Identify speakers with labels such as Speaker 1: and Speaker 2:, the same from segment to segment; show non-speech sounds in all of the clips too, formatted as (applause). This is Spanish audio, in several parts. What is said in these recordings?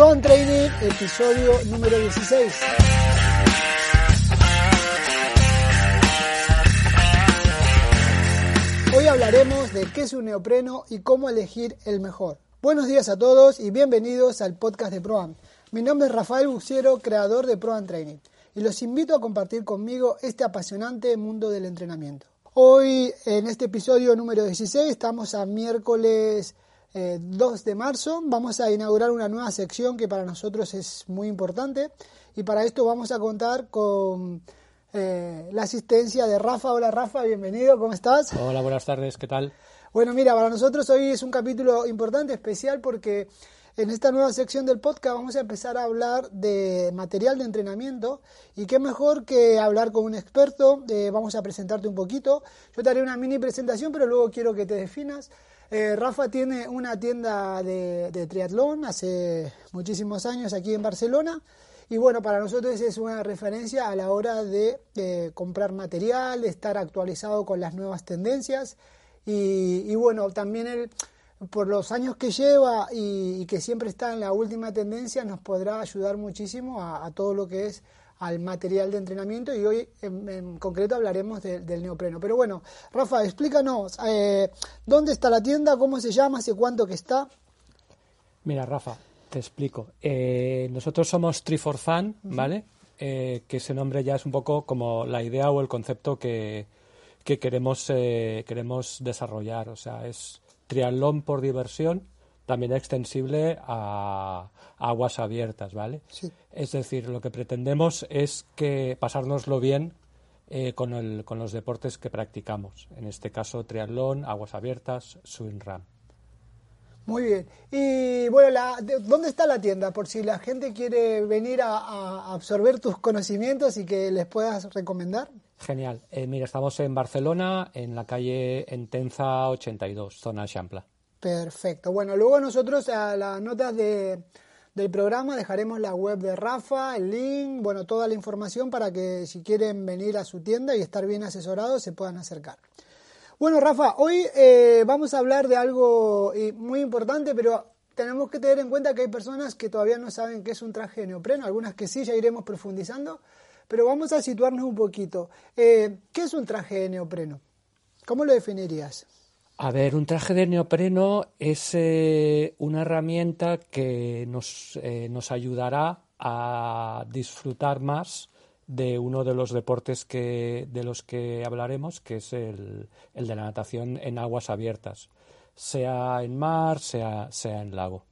Speaker 1: Pro Training, episodio número 16. Hoy hablaremos de qué es un neopreno y cómo elegir el mejor. Buenos días a todos y bienvenidos al podcast de ProAm. Mi nombre es Rafael Buciero, creador de ProAm Training, y los invito a compartir conmigo este apasionante mundo del entrenamiento. Hoy, en este episodio número 16, estamos a miércoles 2 eh, de marzo. Vamos a inaugurar una nueva sección que para nosotros es muy importante y para esto vamos a contar con eh, la asistencia de Rafa. Hola Rafa, bienvenido, ¿cómo estás?
Speaker 2: Hola, buenas tardes, ¿qué tal?
Speaker 1: Bueno, mira, para nosotros hoy es un capítulo importante, especial, porque en esta nueva sección del podcast vamos a empezar a hablar de material de entrenamiento y qué mejor que hablar con un experto. Eh, vamos a presentarte un poquito. Yo te haré una mini presentación, pero luego quiero que te definas. Eh, Rafa tiene una tienda de, triatlón hace muchísimos años aquí en Barcelona. Y bueno, para nosotros es una referencia a la hora de, comprar material, de estar actualizado con las nuevas tendencias. Y, bueno, también él, por los años que lleva y, que siempre está en la última tendencia, nos podrá ayudar muchísimo a, todo lo que es al material de entrenamiento y hoy en, concreto hablaremos del neopreno. Pero bueno, Rafa, explícanos, eh, ¿dónde está la tienda? ¿Cómo se llama? ¿Hace cuánto que está?
Speaker 2: Mira, Rafa, te explico. Eh, nosotros somos Triforfan, ¿vale? Eh, que ese nombre ya es un poco como la idea o el concepto que, queremos, eh, queremos desarrollar. O sea, es triatlón por diversión, también extensible a, aguas abiertas, ¿vale? Es decir, lo que pretendemos es que pasárnoslo bien con, el, con los deportes que practicamos. En este caso, triatlón, aguas abiertas, swing.
Speaker 1: Muy bien. Y bueno, la, ¿dónde está la tienda? Por si la gente quiere venir a, absorber tus conocimientos y que les puedas recomendar.
Speaker 2: Genial. Eh, mira, estamos en Barcelona, en la calle Entenza 82, zona Champla.
Speaker 1: Perfecto. Bueno, luego nosotros a las notas de, del programa dejaremos la web de Rafa, el link, bueno, toda la información para que si quieren venir a su tienda y estar bien asesorados se puedan acercar. Bueno, Rafa, hoy eh, vamos a hablar de algo eh, muy importante, pero tenemos que tener en cuenta que hay personas que todavía no saben qué es un traje de neopreno, algunas que sí, ya iremos profundizando, pero vamos a situarnos un poquito. Eh, ¿Qué es un traje de neopreno? ¿Cómo lo definirías?
Speaker 2: A ver, un traje de neopreno es una herramienta que nos, nos ayudará a disfrutar más de uno de los deportes que, de los que hablaremos, que es el, el de la natación en aguas abiertas, sea en mar, sea, sea en lago.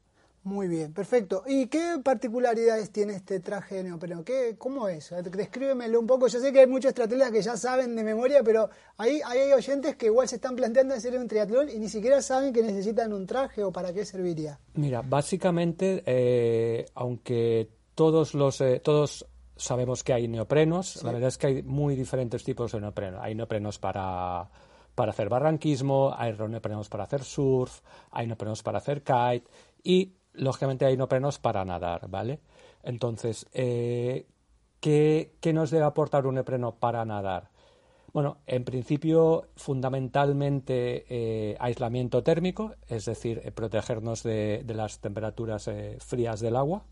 Speaker 1: Muy bien, perfecto. ¿Y qué particularidades tiene este traje de neopreno? ¿Qué, ¿Cómo es? Descríbemelo un poco. Yo sé que hay muchos triatletas que ya saben de memoria, pero ahí, hay oyentes que igual se están planteando hacer un triatlón y ni siquiera saben que necesitan un traje o para qué serviría.
Speaker 2: Mira, básicamente, eh, aunque todos los eh, todos sabemos que hay neoprenos. La verdad es que hay muy diferentes tipos de neoprenos. Hay neoprenos para, para hacer barranquismo, hay neoprenos para hacer surf, hay neoprenos para hacer kite y, lógicamente, hay neoprenos para nadar, ¿vale? Entonces, eh, ¿qué, nos debe aportar un neopreno para nadar? Bueno, en principio, fundamentalmente eh, aislamiento térmico, es decir, eh, protegernos de, las temperaturas frías del agua,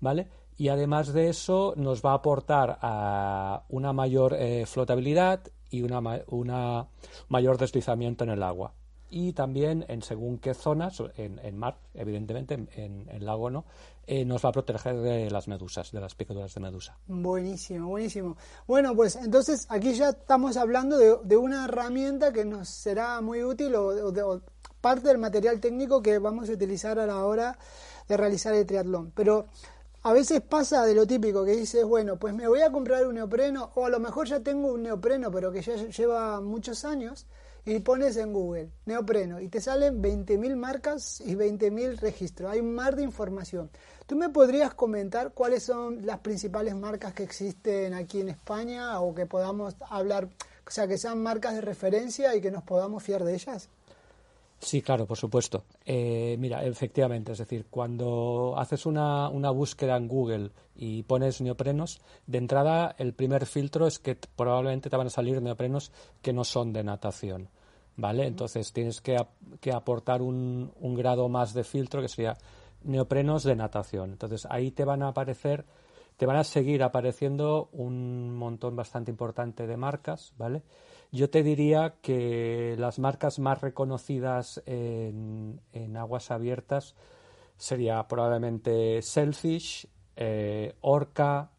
Speaker 2: ¿vale? y además de eso nos va a aportar a una mayor flotabilidad y una, una, mayor deslizamiento en el agua. Y también en según qué zonas, en, mar, evidentemente, en, el lago no, eh, nos va a proteger de las medusas, de las picaduras de medusa.
Speaker 1: Buenísimo, buenísimo. Bueno, pues entonces aquí ya estamos hablando de, de una herramienta que nos será muy útil o, o parte del material técnico que vamos a utilizar a la hora de realizar el triatlón. Pero a veces pasa de lo típico que dices, bueno, pues me voy a comprar un neopreno, o a lo mejor ya tengo un neopreno, pero que ya lleva muchos años, y pones en Google neopreno y te salen 20.000 marcas y 20.000 registros. Hay un mar de información. ¿Tú me podrías comentar cuáles son las principales marcas que existen aquí en España o que podamos hablar, o sea, que sean marcas de referencia y que nos podamos fiar de ellas?
Speaker 2: Sí, claro, por supuesto. Eh, mira, efectivamente, es decir, cuando haces una, una, búsqueda en Google y pones neoprenos, de entrada el primer filtro es que probablemente te van a salir neoprenos que no son de natación, ¿vale? Entonces tienes que, que aportar un, un, grado más de filtro que sería neoprenos de natación. Entonces ahí te van a aparecer, te van a seguir apareciendo un montón bastante importante de marcas, ¿vale? Yo te diría que las marcas más reconocidas en, aguas abiertas sería probablemente Selfish, eh, Orca,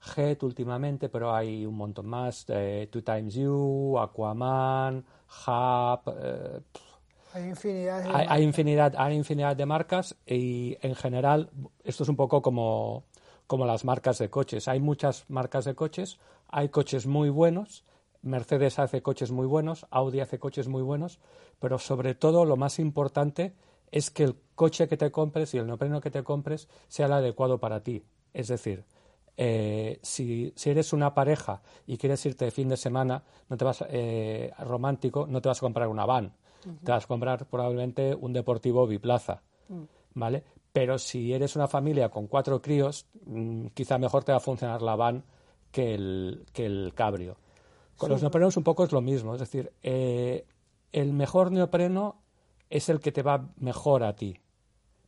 Speaker 2: Jet últimamente, pero hay un montón más, eh, Two Times You, Aquaman, Hub, eh,
Speaker 1: hay infinidad, de
Speaker 2: hay, infinidad, hay infinidad de marcas y en general esto es un poco como, como las marcas de coches. Hay muchas marcas de coches, hay coches muy buenos, Mercedes hace coches muy buenos, Audi hace coches muy buenos, pero sobre todo lo más importante es que el coche que te compres y el neopreno que te compres sea el adecuado para ti. Es decir, eh, si, si, eres una pareja y quieres irte de fin de semana no te vas eh, romántico, no te vas a comprar una van, te vas a comprar probablemente un deportivo biplaza, mm. ¿vale? Pero si eres una familia con cuatro críos, mm, quizá mejor te va a funcionar la van que el, que el cabrio. Con los neoprenos un poco es lo mismo, es decir, eh, el mejor neopreno es el que te va mejor a ti.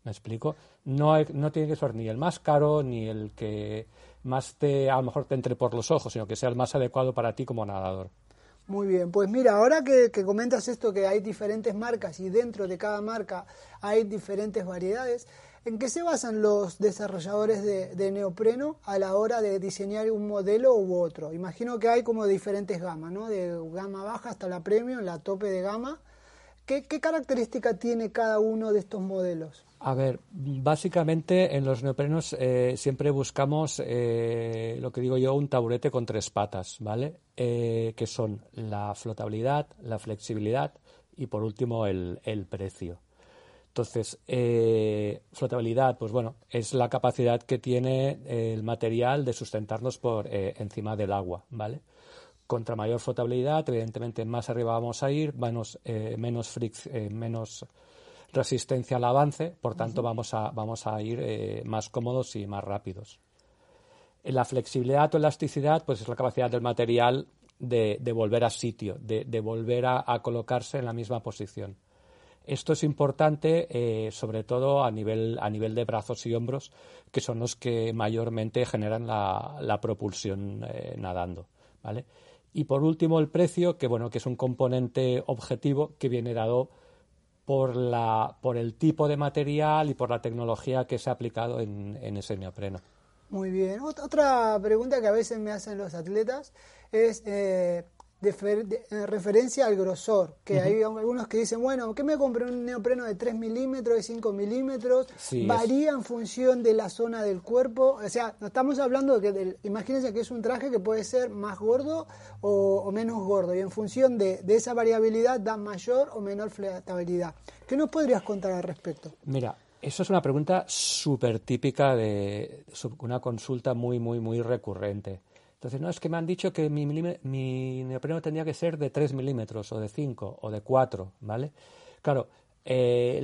Speaker 2: ¿Me explico? No, no tiene que ser ni el más caro ni el que más te, a lo mejor te entre por los ojos, sino que sea el más adecuado para ti como nadador.
Speaker 1: Muy bien, pues mira, ahora que, comentas esto, que hay diferentes marcas y dentro de cada marca hay diferentes variedades, ¿en qué se basan los desarrolladores de, neopreno a la hora de diseñar un modelo u otro? Imagino que hay como diferentes gamas, ¿no? De gama baja hasta la premium, la tope de gama. ¿Qué, característica tiene cada uno de estos modelos?
Speaker 2: A ver, básicamente en los neoprenos eh, siempre buscamos eh, lo que digo yo, un taburete con tres patas, ¿vale? Eh, que son la flotabilidad, la flexibilidad y por último el precio. Entonces, flotabilidad, pues bueno, es la capacidad que tiene el material de sustentarnos por encima del agua, ¿vale? Contra mayor flotabilidad, evidentemente más arriba vamos a ir, menos, menos, menos resistencia al avance, por tanto vamos a, vamos a ir eh, más cómodos y más rápidos. La flexibilidad o elasticidad pues es la capacidad del material de, volver a sitio, de, volver a, colocarse en la misma posición. Esto es importante eh, sobre todo a nivel, a nivel de brazos y hombros, que son los que mayormente generan la, propulsión eh, nadando. ¿vale? Y por último el precio, que bueno, que es un componente objetivo que viene dado por, la, por el tipo de material y por la tecnología que se ha aplicado en, ese neopreno.
Speaker 1: Muy bien. Otra pregunta que a veces me hacen los atletas es, eh, de, en referencia al grosor, que hay algunos que dicen, bueno, ¿qué me compré un neopreno de 3 milímetros, de 5 milímetros? varía en función de la zona del cuerpo. O sea, no estamos hablando de que, imagínense que es un traje que puede ser más gordo o, menos gordo, y en función de, de, esa variabilidad da mayor o menor flexibilidad. ¿Qué nos podrías contar al respecto?
Speaker 2: Mira, eso es una pregunta súper típica de una consulta muy, muy, muy recurrente. Entonces, no, es que me han dicho que mi, mi neopreno tendría que ser de 3 milímetros, o de 5, o de 4, ¿vale? Claro, eh,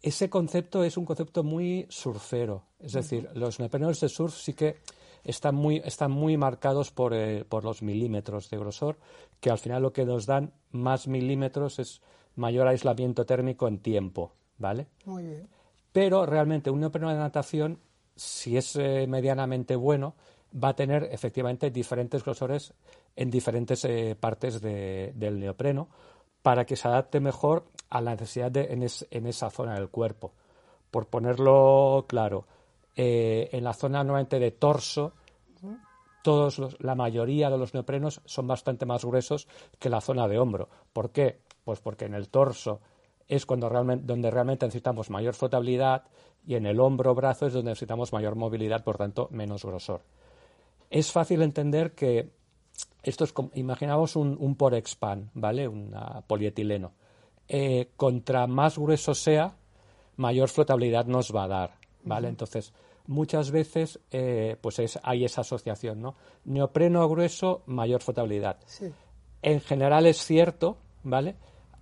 Speaker 2: ese concepto es un concepto muy surfero. Es decir, los neoprenos de surf sí que están muy, están muy marcados por, eh, por los milímetros de grosor, que al final lo que nos dan más milímetros es mayor aislamiento térmico en tiempo, ¿vale?
Speaker 1: Muy bien.
Speaker 2: Pero realmente un neopreno de natación, si es eh, medianamente bueno, va a tener efectivamente diferentes grosores en diferentes eh, partes del neopreno para que se adapte mejor a la necesidad de, en, esa zona del cuerpo. Por ponerlo claro, eh, en la zona nuevamente de torso, todos la mayoría de los neoprenos son bastante más gruesos que la zona de hombro. ¿Por qué? Pues porque en el torso es cuando realmente, donde realmente necesitamos mayor flotabilidad y en el hombro brazo es donde necesitamos mayor movilidad, por tanto menos grosor es fácil entender que esto es como, imaginamos un, un Porexpan, ¿vale? Un polietileno. Eh, contra más grueso sea, mayor flotabilidad nos va a dar, ¿vale? Entonces, muchas veces eh, pues es, hay esa asociación, ¿no? Neopreno grueso, mayor flotabilidad. En general es cierto, ¿vale?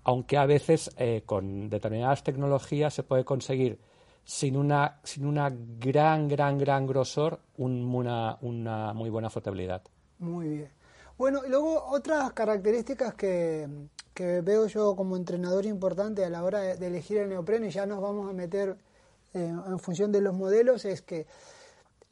Speaker 2: Aunque a veces eh, con determinadas tecnologías se puede conseguir sin una, sin una gran, gran, gran grosor, una, una muy buena flotabilidad.
Speaker 1: Muy bien. Bueno, y luego otras características que, que, veo yo como entrenador importante a la hora de, elegir el neopreno, y ya nos vamos a meter en función de los modelos es que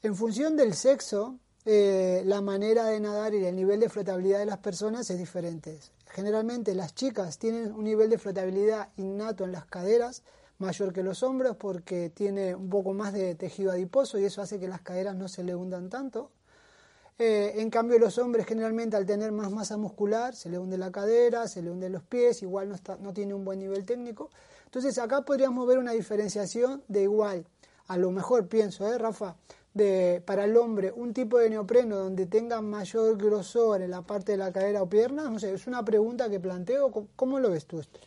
Speaker 1: en función del sexo, eh, la manera de nadar y el nivel de flotabilidad de las personas es diferente. Generalmente las chicas tienen un nivel de flotabilidad innato en las caderas mayor que los hombros porque tiene un poco más de tejido adiposo y eso hace que las caderas no se le hundan tanto. Eh, en cambio los hombres generalmente al tener más masa muscular se le hunde la cadera, se le hunde los pies, igual no, está, no tiene un buen nivel técnico. Entonces acá podríamos ver una diferenciación de igual, a lo mejor pienso, ¿eh, Rafa? de, para el hombre un tipo de neopreno donde tenga mayor grosor en la parte de la cadera o piernas? No sé, es una pregunta que planteo. ¿Cómo, lo ves tú esto?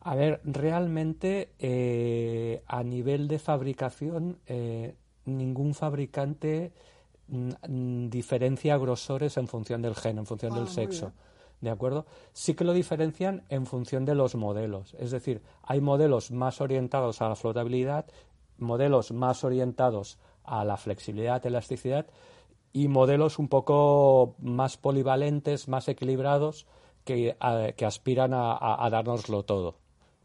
Speaker 2: A ver, realmente eh, a nivel de fabricación, eh, ningún fabricante mm, diferencia grosores en función del gen, en función del ah, sexo. ¿De acuerdo? Sí que lo diferencian en función de los modelos. Es decir, hay modelos más orientados a la flotabilidad, modelos más orientados a la flexibilidad, elasticidad y modelos un poco más polivalentes, más equilibrados que, que aspiran a, a, dárnoslo todo.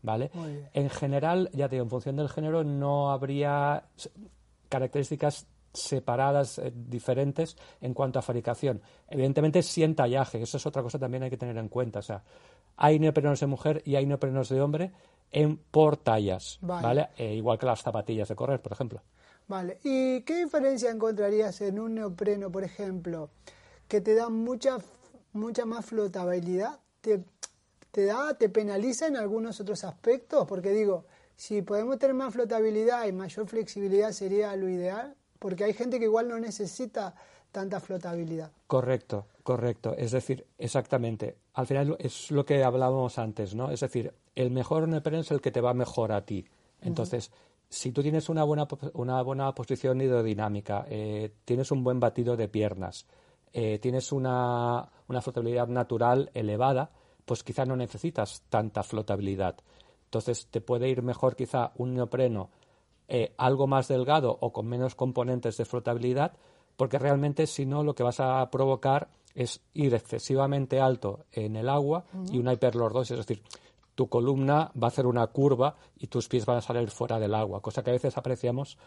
Speaker 2: ¿Vale? En general, ya te digo, en función del género no habría características separadas, eh, diferentes en cuanto a fabricación. Evidentemente, sí en tallaje, eso es otra cosa también hay que tener en cuenta. O sea, hay neoprenos de mujer y hay neoprenos de hombre en por tallas, ¿vale? Eh, igual que las zapatillas de correr, por ejemplo.
Speaker 1: Vale, ¿y qué diferencia encontrarías en un neopreno, por ejemplo, que te da mucha, mucha más flotabilidad? ¿Te, ¿Te da, te penaliza en algunos otros aspectos? Porque digo, si podemos tener más flotabilidad y mayor flexibilidad sería lo ideal, porque hay gente que igual no necesita tanta flotabilidad.
Speaker 2: Correcto, correcto. Es decir, exactamente. Al final es lo que hablábamos antes, ¿no? Es decir, el mejor neopreno es el que te va mejor a ti. Entonces, si tú tienes una buena, una buena posición hidrodinámica, eh, tienes un buen batido de piernas, eh, tienes una, una, flotabilidad natural elevada, pues quizá no necesitas tanta flotabilidad. Entonces te puede ir mejor quizá un neopreno eh, algo más delgado o con menos componentes de flotabilidad, porque realmente si no lo que vas a provocar es ir excesivamente alto en el agua y una hiperlordosis, es decir, tu columna va a hacer una curva y tus pies van a salir fuera del agua, cosa que a veces apreciamos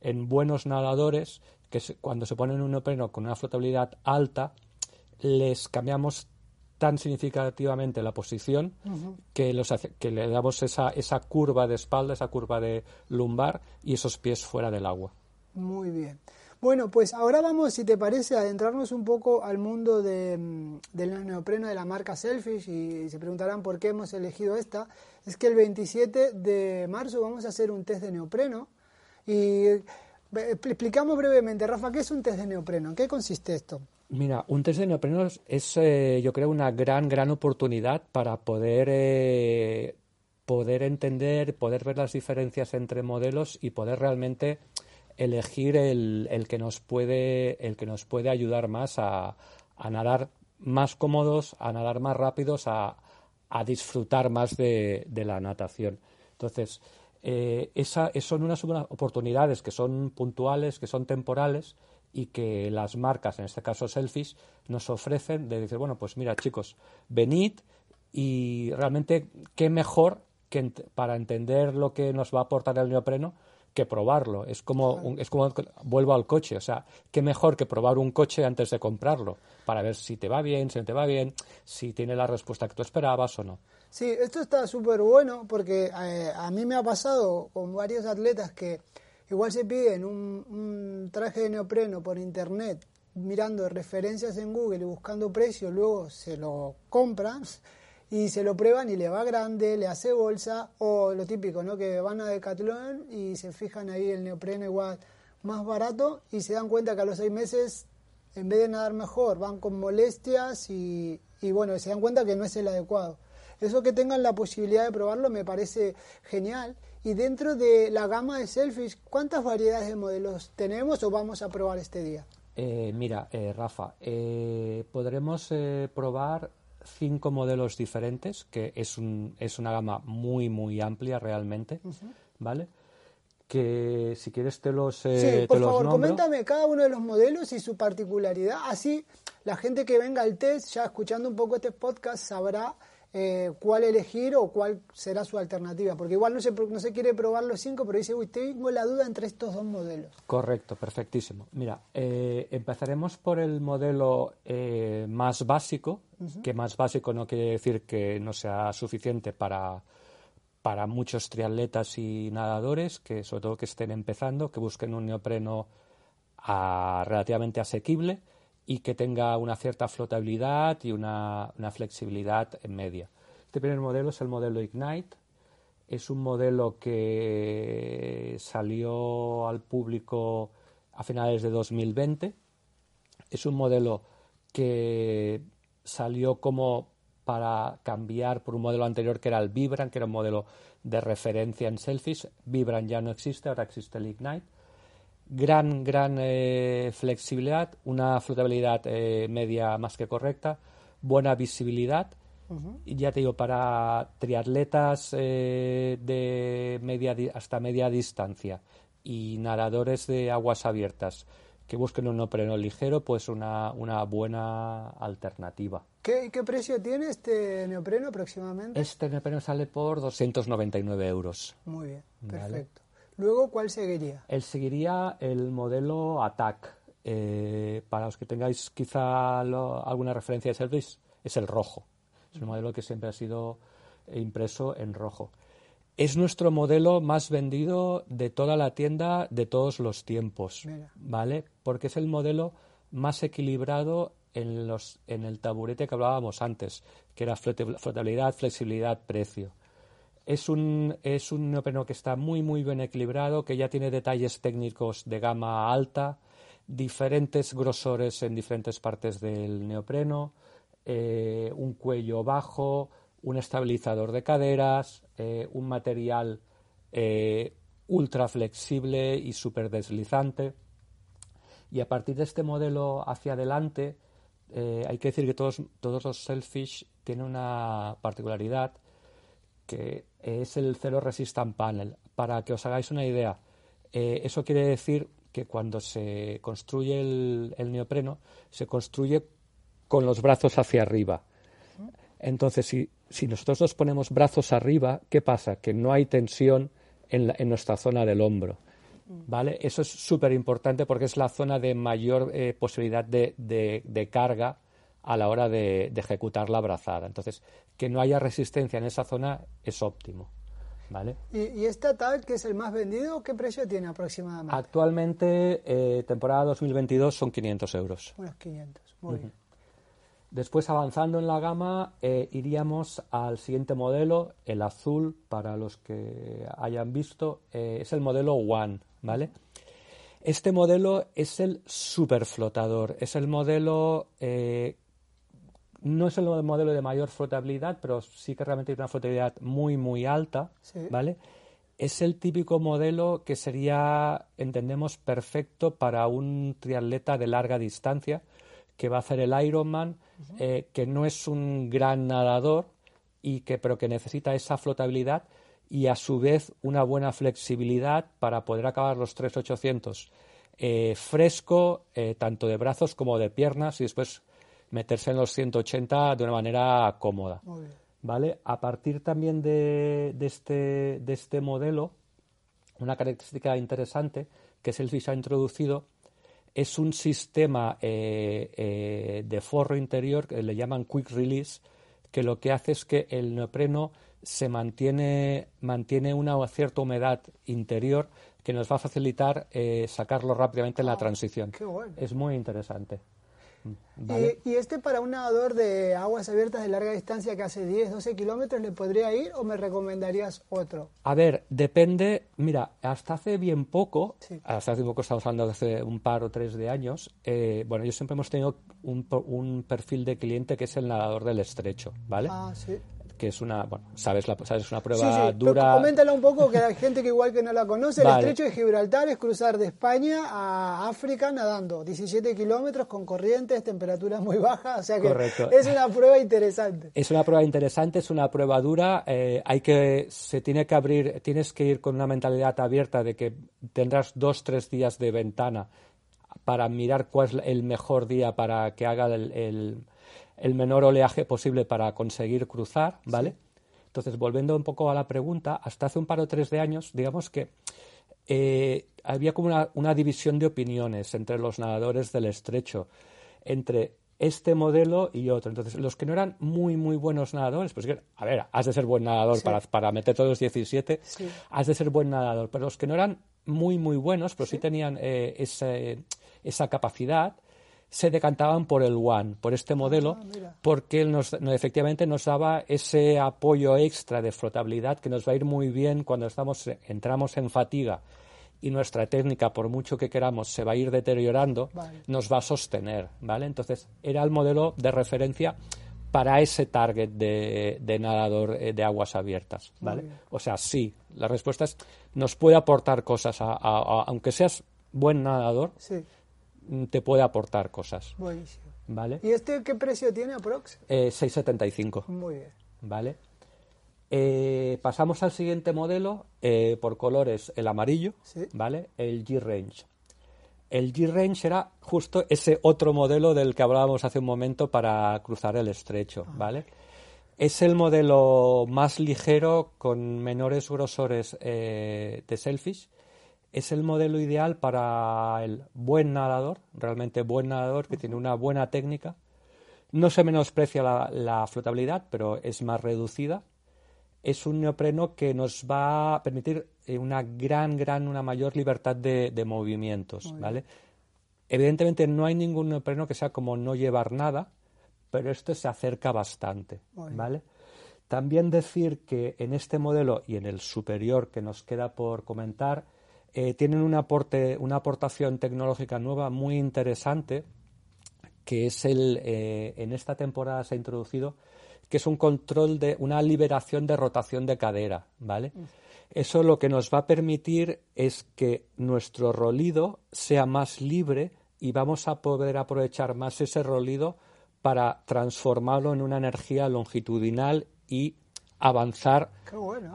Speaker 2: en buenos nadadores que cuando se ponen un neopreno con una flotabilidad alta les cambiamos tan significativamente la posición que, los que le damos esa, esa curva de espalda, esa curva de lumbar y esos pies fuera del agua.
Speaker 1: Muy bien. Bueno, pues ahora vamos, si te parece, a adentrarnos un poco al mundo de, mm, del neopreno de la marca Selfish y se preguntarán por qué hemos elegido esta. Es que el 27 de marzo vamos a hacer un test de neopreno y eh, explicamos brevemente, Rafa, ¿qué es un test de neopreno? ¿En qué consiste esto?
Speaker 2: Mira, un test de neopreno es, eh, yo creo, una gran, gran oportunidad para poder, eh, poder entender, poder ver las diferencias entre modelos y poder realmente elegir el, que nos puede, el que nos puede ayudar más a, nadar más cómodos, a nadar más rápidos, a, a disfrutar más de, de, la natación. Entonces, eh, esa, son unas oportunidades que son puntuales, que son temporales y que las marcas, en este caso Selfies, nos ofrecen de decir, bueno, pues mira chicos, venid y realmente qué mejor que para entender lo que nos va a aportar el neopreno que probarlo. Es como, es como vuelvo al coche. O sea, qué mejor que probar un coche antes de comprarlo para ver si te va bien, si no te va bien, si tiene la respuesta que tú esperabas o no.
Speaker 1: Sí, esto está súper bueno porque eh, a mí me ha pasado con varios atletas que igual se piden un, un traje de neopreno por internet mirando referencias en Google y buscando precios, luego se lo compran y se lo prueban y le va grande, le hace bolsa, o lo típico, ¿no? Que van a Decathlon y se fijan ahí el neopreno igual más barato y se dan cuenta que a los seis meses, en vez de nadar mejor, van con molestias y, y bueno, se dan cuenta que no es el adecuado. Eso que tengan la posibilidad de probarlo me parece genial. Y dentro de la gama de selfies, ¿cuántas variedades de modelos tenemos o vamos a probar este día?
Speaker 2: Eh, mira, eh, Rafa, eh, podremos probar cinco modelos diferentes, que es, un, es una gama muy, muy amplia realmente, ¿vale? Que si quieres te los
Speaker 1: eh, Sí, por favor, coméntame cada uno de los modelos y su particularidad. Así la gente que venga al test, ya escuchando un poco este podcast, sabrá eh, cuál elegir o cuál será su alternativa. Porque igual no se, no se quiere probar los cinco, pero dice, uy, tengo la duda entre estos dos modelos.
Speaker 2: Correcto, perfectísimo. Mira, eh, empezaremos por el modelo eh, más básico, que más básico no quiere decir que no sea suficiente para, para muchos triatletas y nadadores, que sobre todo que estén empezando, que busquen un neopreno ah, relativamente asequible y que tenga una cierta flotabilidad y una, flexibilidad en media. Este primer modelo es el modelo Ignite. Es un modelo que salió al público a finales de 2020. Es un modelo que salió como para cambiar por un modelo anterior que era el Vibran, que era un modelo de referencia en selfies. Vibran ya no existe, ahora existe el Ignite gran, gran eh, flexibilidad, una flotabilidad eh, media más que correcta, buena visibilidad. Y ya te digo, para triatletas eh, de media hasta media distancia y nadadores de aguas abiertas que busquen un neopreno ligero, pues una, una buena alternativa.
Speaker 1: ¿Qué, ¿Qué, precio tiene este neopreno aproximadamente?
Speaker 2: Este neopreno sale por 299 euros.
Speaker 1: Muy bien, perfecto. Luego, ¿cuál seguiría?
Speaker 2: Él seguiría el modelo ATAC. Eh, para los que tengáis quizá alguna referencia de service, es el rojo. Es un modelo que siempre ha sido impreso en rojo. Es nuestro modelo más vendido de toda la tienda de todos los tiempos, ¿vale? Porque es el modelo más equilibrado en, los, en el taburete que hablábamos antes, que era flotabilidad, flexibilidad, precio. Es un, es un neopreno que está muy, muy bien equilibrado, que ya tiene detalles técnicos de gama alta, diferentes grosores en diferentes partes del neopreno, eh, un cuello bajo, un estabilizador de caderas, eh, un material eh, ultra flexible y súper deslizante. Y a partir de este modelo hacia adelante, hay que decir que todos, todos los Selfish tienen una particularidad que es el Zero Resistant Panel. Para que os hagáis una idea, eh, eso quiere decir que cuando se construye el, neopreno, se construye con los brazos hacia arriba. Entonces, si, si, nosotros nos ponemos brazos arriba, ¿qué pasa? Que no hay tensión en, en nuestra zona del hombro. ¿Vale? Eso es súper importante porque es la zona de mayor eh, posibilidad de, de carga a la hora de, ejecutar la brazada. Entonces, que no haya resistencia en esa zona es óptimo. ¿Vale?
Speaker 1: ¿Y, este tal, que es el más vendido, qué precio tiene aproximadamente?
Speaker 2: Actualmente, eh, temporada 2022, son 500 euros.
Speaker 1: Unos 500, muy bien.
Speaker 2: Después, avanzando en la gama, eh, iríamos al siguiente modelo, el azul, para los que hayan visto, eh, es el modelo One, ¿vale? Este modelo es el superflotador, es el modelo no es el modelo de mayor flotabilidad, pero sí que realmente tiene una flotabilidad muy, muy alta, ¿vale? Es el típico modelo que sería, entendemos, perfecto para un triatleta de larga distancia que va a hacer el Ironman, eh, que no es un gran nadador, y que, pero que necesita esa flotabilidad y a su vez una buena flexibilidad para poder acabar los 3800 eh, fresco, eh, tanto de brazos como de piernas, y después meterse en los 180 de una manera cómoda. ¿Vale? A partir también de, este, de este modelo, una característica interesante que Selfish ha introducido es un sistema eh, eh, de forro interior que le llaman quick release, que lo que hace es que el neopreno se mantiene, mantiene una cierta humedad interior que nos va a facilitar eh, sacarlo rápidamente en la ah, transición. Es muy interesante.
Speaker 1: ¿Y, este para un nadador de aguas abiertas de larga distancia que hace 10, 12 kilómetros le podría ir o me recomendarías otro?
Speaker 2: A ver, depende. Mira, hasta hace bien poco, hasta hace poco estamos hablando de hace un par o tres de años, eh, bueno, yo siempre hemos tenido un, un, perfil de cliente que es el nadador del estrecho, ¿vale?
Speaker 1: Ah, sí
Speaker 2: que es una, bueno, sabes, la, sabes, una prueba dura.
Speaker 1: Coméntala un poco, que hay gente que igual que no la conoce. El estrecho de Gibraltar es cruzar de España a África nadando, 17 kilómetros con corrientes, temperaturas muy bajas, o sea que es una prueba interesante.
Speaker 2: Es una prueba interesante, es una prueba dura. Eh, hay que, se tiene que abrir, tienes que ir con una mentalidad abierta de que tendrás dos, tres días de ventana para mirar cuál es el mejor día para que haga el el menor oleaje posible para conseguir cruzar, ¿vale? Entonces, volviendo un poco a la pregunta, hasta hace un par o tres de años, digamos que eh, había como una, una, división de opiniones entre los nadadores del estrecho, entre este modelo y otro. Entonces, los que no eran muy, muy buenos nadadores, pues, a ver, has de ser buen nadador para, para, meter todos los 17, has de ser buen nadador, pero los que no eran muy, muy buenos, pero sí, tenían eh, esa capacidad, se decantaban por el One, por este modelo, ah, porque nos, efectivamente nos daba ese apoyo extra de flotabilidad que nos va a ir muy bien cuando estamos, entramos en fatiga y nuestra técnica, por mucho que queramos, se va a ir deteriorando, nos va a sostener, ¿vale? Entonces, era el modelo de referencia para ese target de, nadador eh, de aguas abiertas, ¿vale? O sea, sí, la respuesta es, nos puede aportar cosas, aunque seas buen nadador, sí te puede aportar cosas.
Speaker 1: Buenísimo.
Speaker 2: ¿Vale?
Speaker 1: ¿Y este qué precio tiene aprox?
Speaker 2: Eh, 6,75.
Speaker 1: Muy bien.
Speaker 2: ¿Vale? Eh, pasamos al siguiente modelo, eh, por colores el amarillo, ¿vale? El G-Range. El G-Range era justo ese otro modelo del que hablábamos hace un momento para cruzar el estrecho, ah. ¿vale? Es el modelo más ligero con menores grosores eh, de selfish es el modelo ideal para el buen nadador, realmente buen nadador que tiene una buena técnica. No se menosprecia la, flotabilidad, pero es más reducida. Es un neopreno que nos va a permitir eh, una gran, gran, una mayor libertad de, movimientos, ¿vale? Evidentemente no hay ningún neopreno que sea como no llevar nada, pero esto se acerca bastante, ¿vale? También decir que en este modelo y en el superior que nos queda por comentar, eh, tienen un aporte, una aportación tecnológica nueva muy interesante, que es el, eh, en esta temporada se ha introducido, que es un control de una liberación de rotación de cadera, ¿vale? Mm. Eso lo que nos va a permitir es que nuestro rolido sea más libre y vamos a poder aprovechar más ese rolido para transformarlo en una energía longitudinal y avanzar,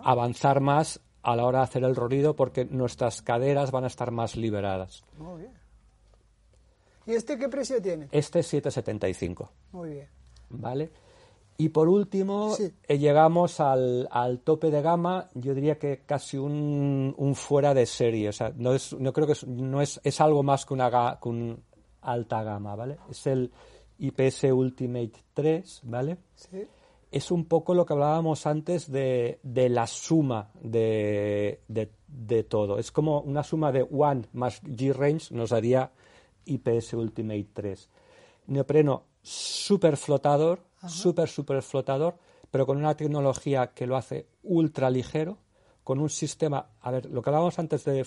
Speaker 2: avanzar más a la hora de hacer el rolido porque nuestras caderas van a estar más liberadas.
Speaker 1: Muy bien. ¿Y este qué precio tiene?
Speaker 2: Este es 7,75.
Speaker 1: Muy bien.
Speaker 2: ¿Vale? Y por último, eh, llegamos al, al, tope de gama, yo diría que casi un, un, fuera de serie. O sea, no, es, no creo que es, no es, es algo más que una, que un alta gama, ¿vale? Es el IPS Ultimate 3, ¿vale? Sí es un poco lo que hablábamos antes de, la suma de, todo. Es como una suma de One más G-Range nos daría IPS Ultimate 3. Neopreno super flotador, super, super flotador, pero con una tecnología que lo hace ultra ligero, con un sistema, a ver, lo que hablábamos antes de,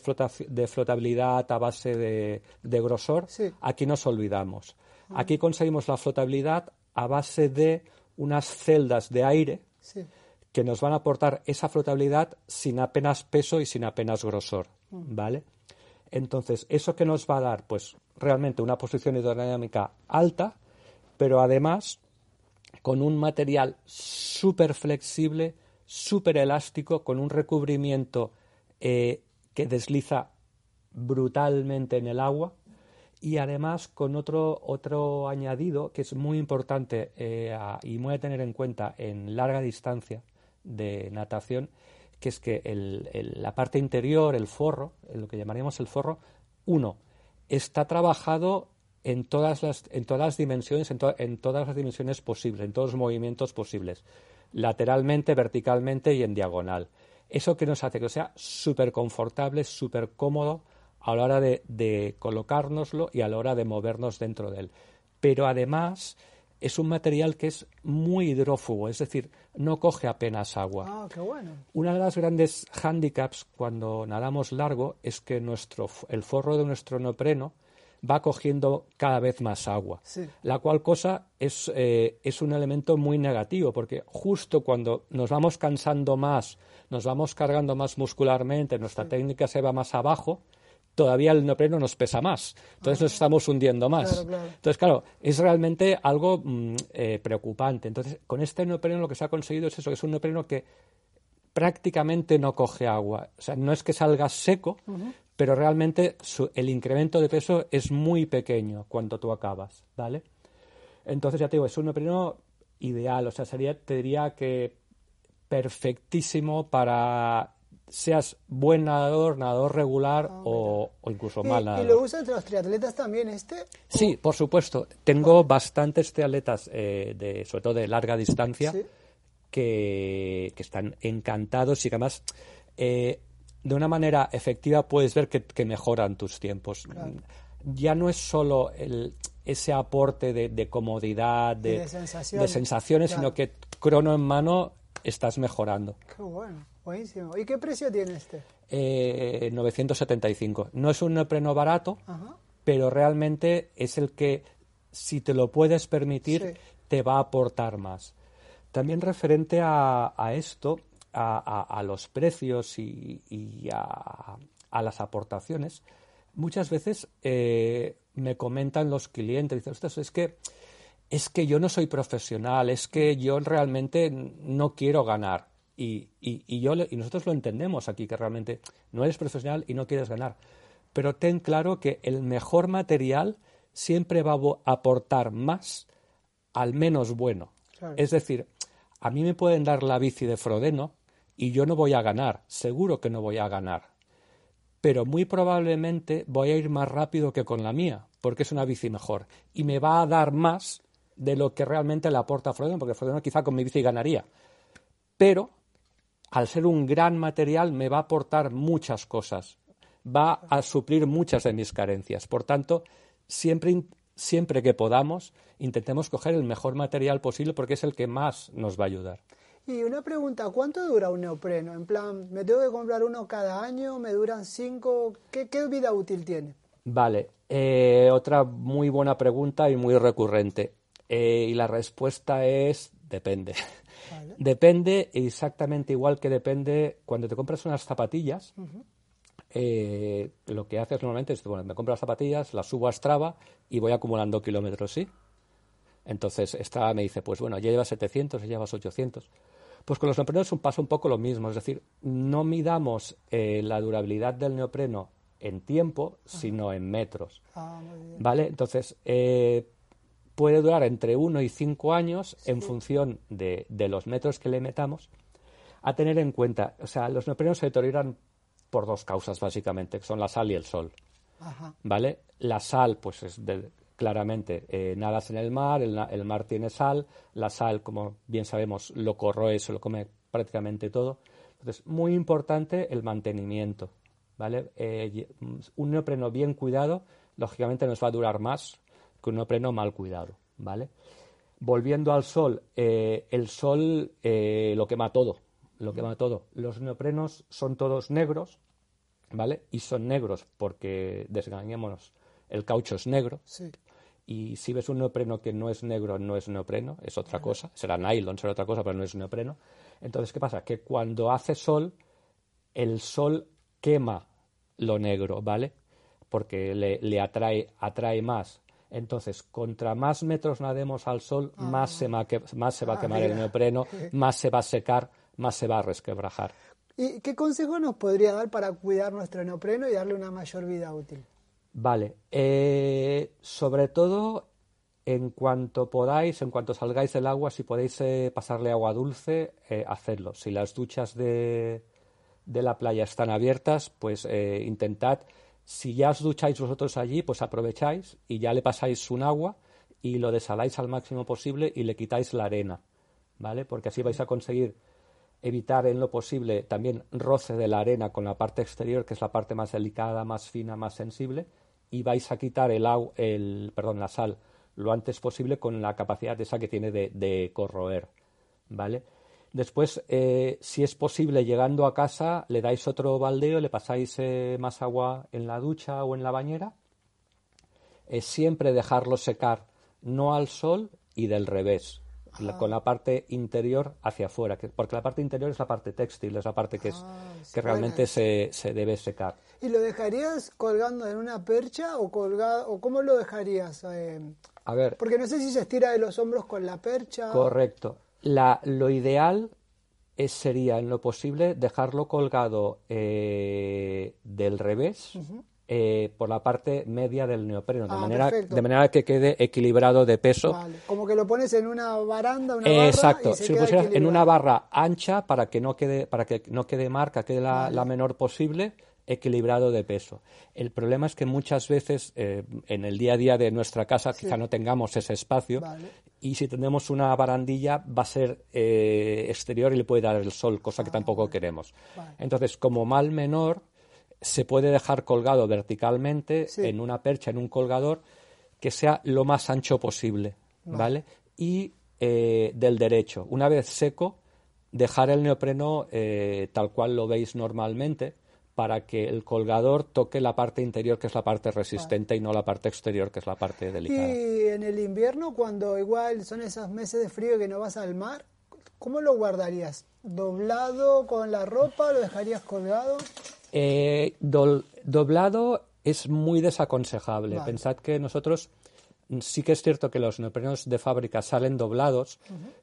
Speaker 2: de flotabilidad a base de, grosor, aquí nos olvidamos. Aquí conseguimos la flotabilidad a base de unas celdas de aire que nos van a aportar esa flotabilidad sin apenas peso y sin apenas grosor, mm. ¿vale? Entonces, ¿eso que nos va a dar? Pues realmente una posición hidrodinámica alta, pero además con un material súper flexible, súper elástico, con un recubrimiento eh, que desliza brutalmente en el agua, y además con otro, otro añadido que es muy importante eh, y muy a tener en cuenta en larga distancia de natación, que es que la parte interior, el forro, lo que llamaríamos el forro, uno, está trabajado en todas las, en todas las dimensiones, en, en todas las dimensiones posibles, en todos los movimientos posibles, lateralmente, verticalmente y en diagonal. Eso que nos hace que sea súper confortable, súper cómodo, a la hora de, de colocárnoslo y a la hora de movernos dentro de él. Pero además es un material que es muy hidrófugo, es decir, no coge apenas agua.
Speaker 1: Ah, qué bueno.
Speaker 2: Una de las grandes hándicaps cuando nadamos largo es que nuestro, el forro de nuestro neopreno va cogiendo cada vez más agua, la cual cosa es, eh, es un elemento muy negativo, porque justo cuando nos vamos cansando más, nos vamos cargando más muscularmente, nuestra técnica se va más abajo, todavía el neopreno nos pesa más. Entonces nos estamos hundiendo más. Entonces, claro, es realmente algo mm, eh, preocupante. Entonces, con este neopreno lo que se ha conseguido es eso, que es un neopreno que prácticamente no coge agua. O sea, no es que salga seco, pero realmente el incremento de peso es muy pequeño cuando tú acabas, ¿vale? Entonces, ya te digo, es un neopreno ideal, o sea, sería, te diría que perfectísimo para seas buen nadador, nadador regular
Speaker 1: Ah,
Speaker 2: o, o incluso
Speaker 1: ¿Y,
Speaker 2: mal
Speaker 1: y
Speaker 2: nadador.
Speaker 1: lo usan entre los triatletas también este?
Speaker 2: Sí, por supuesto. Tengo bastantes triatletas, eh, de, sobre todo de larga distancia,
Speaker 1: Sí.
Speaker 2: que, que están encantados y que además eh, de una manera efectiva puedes ver que, que mejoran tus tiempos. Ya no es solo el, ese aporte de, de comodidad, de,
Speaker 1: de sensaciones,
Speaker 2: sensaciones,
Speaker 1: claro.
Speaker 2: sino que crono en mano estás mejorando.
Speaker 1: Qué bueno, buenísimo. ¿Y qué precio tiene este?
Speaker 2: Eh, 975. No es un neopreno barato,
Speaker 1: Ajá.
Speaker 2: pero realmente es el que, si te lo puedes permitir,
Speaker 1: Sí.
Speaker 2: te va a aportar más. También referente a, a esto, a, a- a los precios y, y a, a las aportaciones, muchas veces eh, me comentan los clientes, dicen, "Ostras, es que es que yo no soy profesional, es que yo realmente no quiero ganar. Y, y- y yo, le- y nosotros lo entendemos aquí, que realmente no eres profesional y no quieres ganar. Pero ten claro que el mejor material siempre va a aportar más al menos bueno.
Speaker 1: Claro.
Speaker 2: Es decir, a mí me pueden dar la bici de Frodeno y yo no voy a ganar, seguro que no voy a ganar pero muy probablemente voy a ir más rápido que con la mía, porque es una bici mejor. Y me va a dar más de lo que realmente le aporta a Frodeno, porque Frodeno quizá con mi bici ganaría. Pero, al ser un gran material, me va a aportar muchas cosas. Va a suplir muchas de mis carencias. Por tanto, siempre, siempre que podamos, intentemos coger el mejor material posible porque es el que más nos va a ayudar.
Speaker 1: Y una pregunta, ¿cuánto dura un neopreno? En plan, ¿me tengo que comprar uno cada año? ¿Me duran cinco? ¿Qué, qué vida útil tiene?
Speaker 2: Vale, eh, otra muy buena pregunta y muy recurrente. Eh, y la respuesta es depende. (laughs) Depende exactamente igual que depende cuando te compras unas zapatillas. eh, lo que haces normalmente es, bueno, me compro las zapatillas, las subo a Strava y voy acumulando kilómetros, ¿sí? Entonces Strava me dice, pues bueno, ya llevas 700, ya llevas 800. Pues con los neoprenos pasa un poco lo mismo, es decir, no midamos eh, la durabilidad del neopreno en tiempo, sino en metros.
Speaker 1: Ah, muy bien.
Speaker 2: ¿Vale? Entonces, eh, puede durar entre 1 y 5 años en función de, de los metros que le metamos. A tener en cuenta, o sea, los neoprenos se deterioran por dos causas básicamente, que son la sal y el sol.
Speaker 1: Ajá.
Speaker 2: ¿Vale? La sal, pues es de- claramente, eh, nadas en el mar, el, mar tiene sal, la sal, como bien sabemos, lo corroe, se lo come prácticamente todo. Entonces, muy importante el mantenimiento, ¿vale? Eh, y- un neopreno bien cuidado, lógicamente nos va a durar más que un neopreno mal cuidado, ¿vale? Volviendo al sol, eh, el sol eh, lo quema todo, lo quema todo. Los neoprenos son todos negros, ¿vale? Y son negros porque, desgañémonos, el caucho es negro.
Speaker 1: Sí.
Speaker 2: Y si ves un neopreno que no es negro, no es neopreno, es otra cosa. Será nylon, será otra cosa, pero no es neopreno. Entonces, ¿qué pasa? Que cuando hace sol, el sol quema lo negro, ¿vale? Porque le, le atrae, atrae más. Entonces, contra más metros nademos al sol, más, se ma- que- más se va a
Speaker 1: Ah,
Speaker 2: quemar el neopreno, (laughs) más se va a secar, más se va a resquebrajar.
Speaker 1: ¿Y qué consejo nos podría dar para cuidar nuestro neopreno y darle una mayor vida útil?
Speaker 2: Vale, eh, sobre todo en cuanto podáis, en cuanto salgáis del agua, si podéis eh, pasarle agua dulce, eh, hacedlo. Si las duchas de, de la playa están abiertas, pues eh, intentad, si ya os ducháis vosotros allí, pues aprovecháis y ya le pasáis un agua y lo desaláis al máximo posible y le quitáis la arena, ¿vale? Porque así vais a conseguir evitar en lo posible también roce de la arena con la parte exterior, que es la parte más delicada, más fina, más sensible, y vais a quitar el, au- el perdón, la sal lo antes posible con la capacidad esa que tiene de, de corroer, ¿vale? Después, eh, si es posible, llegando a casa, le dais otro baldeo, le pasáis eh, más agua en la ducha o en la bañera, es siempre dejarlo secar, no al sol y del revés, la- con la parte interior hacia afuera, que- porque la parte interior es la parte textil, es la parte que, es,
Speaker 1: Ah,
Speaker 2: que realmente se, se debe secar.
Speaker 1: ¿Y lo dejarías colgando en una percha o colgado o cómo lo dejarías? Eh,
Speaker 2: A ver,
Speaker 1: porque no sé si se estira de los hombros con la percha.
Speaker 2: correcto. La, lo ideal es, sería, en lo posible, dejarlo colgado eh, del revés, eh, por la parte media del neopreno, de,
Speaker 1: Ah,
Speaker 2: manera,
Speaker 1: perfecto.
Speaker 2: de manera que quede equilibrado de peso.
Speaker 1: Vale, como que lo pones en una baranda, una
Speaker 2: Eh,
Speaker 1: barra
Speaker 2: Exacto,
Speaker 1: y se
Speaker 2: si lo pusieras en una barra ancha para que no quede, para que no quede marca, quede la, la menor posible, equilibrado de peso. El problema es que muchas veces eh, en el día a día de nuestra casa quizá no tengamos ese espacio
Speaker 1: Vale.
Speaker 2: Y si tenemos una barandilla va a ser eh, exterior y le puede dar el sol, cosa que tampoco queremos.
Speaker 1: Ah, Vale.
Speaker 2: Entonces, como mal menor, se puede dejar colgado verticalmente
Speaker 1: Sí.
Speaker 2: en una percha, en un colgador, que sea lo más ancho posible, ¿vale? Y eh, del derecho, una vez seco, dejar el neopreno eh, tal cual lo veis normalmente para que el colgador toque la parte interior, que es la parte resistente, y no la parte exterior, que es la parte delicada.
Speaker 1: Y en el invierno, cuando igual son esos meses de frío que no vas al mar, ¿cómo lo guardarías? ¿Doblado con la ropa? ¿Lo dejarías colgado?
Speaker 2: Eh, dol- doblado es muy desaconsejable.
Speaker 1: Vale.
Speaker 2: Pensad que nosotros sí que es cierto que los neoprenos de fábrica salen doblados,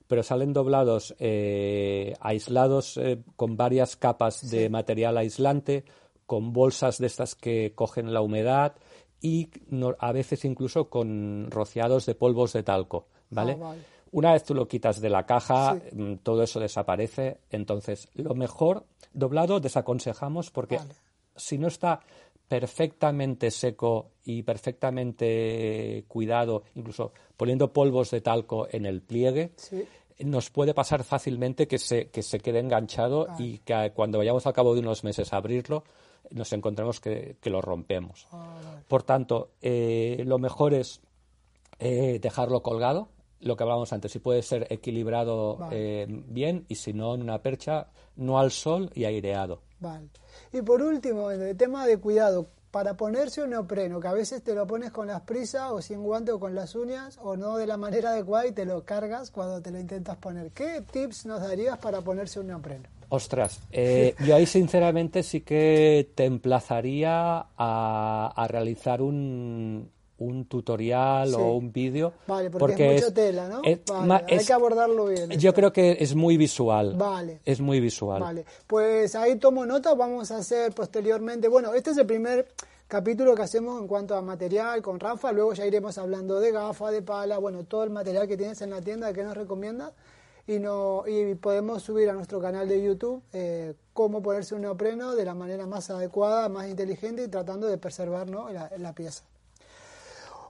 Speaker 2: pero salen doblados eh, aislados eh, con varias capas de material aislante, con bolsas de estas que cogen la humedad y no- a veces incluso con rociados de polvos de talco, ¿vale?
Speaker 1: Ah, vale.
Speaker 2: Una vez tú lo quitas de la caja,
Speaker 1: Sí.
Speaker 2: mm, todo eso desaparece. Entonces, lo mejor, doblado, desaconsejamos porque
Speaker 1: Vale.
Speaker 2: si no está perfectamente seco y perfectamente cuidado, incluso poniendo polvos de talco en el pliegue,
Speaker 1: Sí.
Speaker 2: nos puede pasar fácilmente que se, que se quede enganchado y que cuando vayamos al cabo de unos meses a abrirlo, nos encontremos que, que lo rompemos.
Speaker 1: Ah.
Speaker 2: Por tanto, eh, lo mejor es eh, dejarlo colgado, lo que hablábamos antes, si puede ser equilibrado
Speaker 1: Vale.
Speaker 2: eh, bien y si no en una percha, no al sol y aireado.
Speaker 1: Vale. Y por último, en el tema de cuidado, para ponerse un neopreno, que a veces te lo pones con las prisas o sin guante o con las uñas o no de la manera adecuada y te lo cargas cuando te lo intentas poner. ¿Qué tips nos darías para ponerse un neopreno?
Speaker 2: Ostras, eh, (laughs) yo ahí sinceramente sí que te emplazaría a, a realizar un, un tutorial
Speaker 1: Sí.
Speaker 2: o un vídeo.
Speaker 1: Vale, porque es mucha tela, ¿no? Vale,
Speaker 2: ma-
Speaker 1: hay que abordarlo bien
Speaker 2: Yo
Speaker 1: esto.
Speaker 2: creo que es muy visual.
Speaker 1: Vale.
Speaker 2: Es muy visual.
Speaker 1: Vale, pues ahí tomo nota, vamos a hacer posteriormente, bueno, este es el primer capítulo que hacemos en cuanto a material con Rafa, luego ya iremos hablando de gafa, de pala, bueno, todo el material que tienes en la tienda que nos recomienda y, no, y podemos subir a nuestro canal de YouTube eh, cómo ponerse un neopreno de la manera más adecuada, más inteligente y tratando de preservar ¿no? la, la pieza.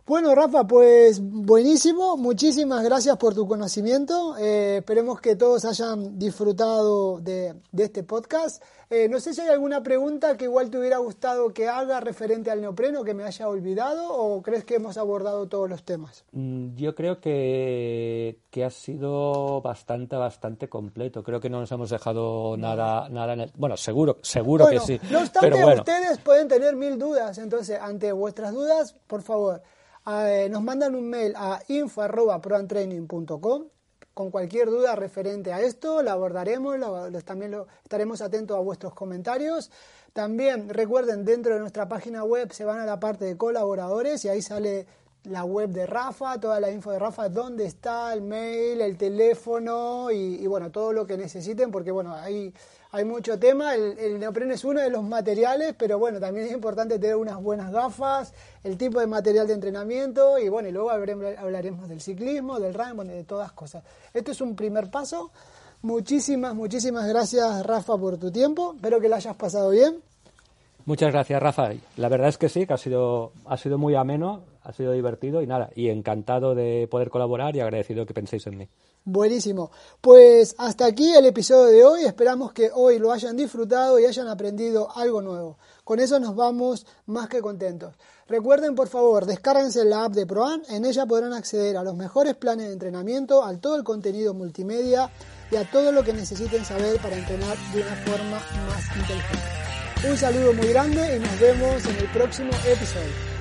Speaker 1: Bueno, Rafa, pues buenísimo. Muchísimas gracias por tu conocimiento. Eh, esperemos que todos hayan disfrutado de, de este podcast. Eh, no sé si hay alguna pregunta que igual te hubiera gustado que haga referente al neopreno que me haya olvidado o crees que hemos abordado todos los temas.
Speaker 2: Mm, Yo creo que, que ha sido bastante, bastante completo. Creo que no nos hemos dejado nada, nada en el... Bueno, seguro, seguro
Speaker 1: Bueno,
Speaker 2: que sí.
Speaker 1: No obstante,
Speaker 2: pero bueno,
Speaker 1: ustedes pueden tener mil dudas. Entonces, ante vuestras dudas, por favor, eh, nos mandan un mail a info.proantraining.com con cualquier duda referente a esto, la abordaremos, lo- también lo- estaremos atentos a vuestros comentarios. También recuerden, dentro de nuestra página web se van a la parte de colaboradores y ahí sale la web de Rafa, toda la info de Rafa, dónde está el mail, el teléfono y, y, bueno, todo lo que necesiten, porque bueno, hay, hay mucho tema. El, el neopreno es uno de los materiales, pero bueno, también es importante tener unas buenas gafas, el tipo de material de entrenamiento y bueno, y luego hablaremos, del ciclismo, del running, bueno, de todas cosas. Esto es un primer paso. Muchísimas, muchísimas gracias Rafa por tu tiempo. Espero que lo hayas pasado bien.
Speaker 2: muchas gracias, Rafa. La verdad es que sí, que ha sido muy ameno, ha sido divertido y nada, y encantado de poder colaborar y agradecido que penséis en mí.
Speaker 1: Buenísimo. Pues hasta aquí el episodio de hoy. Esperamos que hoy lo hayan disfrutado y hayan aprendido algo nuevo. Con eso nos vamos más que contentos. Recuerden, por favor, descárguense la app de ProAn. En ella podrán acceder a los mejores planes de entrenamiento, a todo el contenido multimedia y a todo lo que necesiten saber para entrenar de una forma más inteligente. Un saludo muy grande y nos vemos en el próximo episodio.